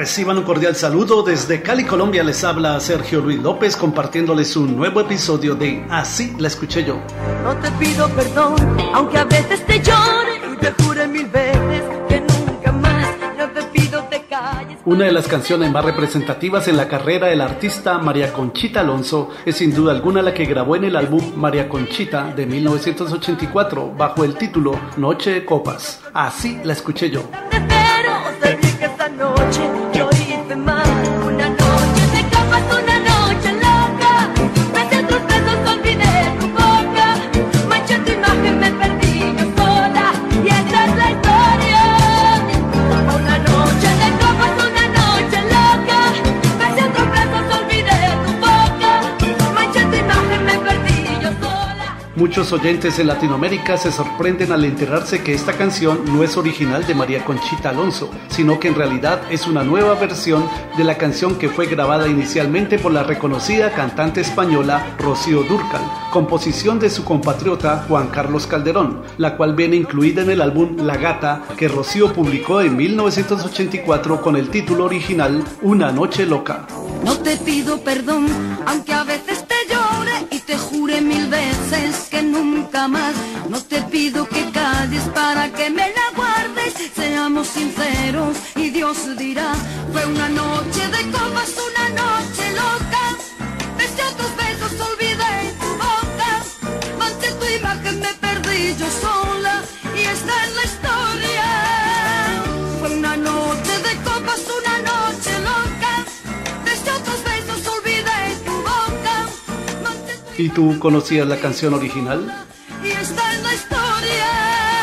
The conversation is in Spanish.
Reciban un cordial saludo desde Cali, Colombia. Les habla Sergio Luis López compartiéndoles un nuevo episodio de Así la escuché yo. No te pido perdón, aunque a veces te llore y te jure mil veces que nunca más. No te pido te calles. Una de las canciones más representativas en la carrera del artista María Conchita Alonso es sin duda alguna la que grabó en el álbum María Conchita de 1984 bajo el título Noche de Copas. Así la escuché yo. Muchos oyentes en Latinoamérica se sorprenden al enterarse que esta canción no es original de María Conchita Alonso, sino que en realidad es una nueva versión de la canción que fue grabada inicialmente por la reconocida cantante española Rocío Dúrcal, composición de su compatriota Juan Carlos Calderón, la cual viene incluida en el álbum La Gata que Rocío publicó en 1984 con el título original Una Noche Loca. No te pido perdón, aunque a veces nunca más. No te pido que calles para que me la guardes. Seamos sinceros y Dios dirá, fue una noche de copas, una noche loca. Besé a tus besos, olvidé tu boca. Manché tu imagen, me perdí yo sola y esta es la historia. Fue una noche de copas, una noche loca. Besé otros besos, olvidé tu boca. Tu ¿Y tú conocías la canción original? y está en la historia.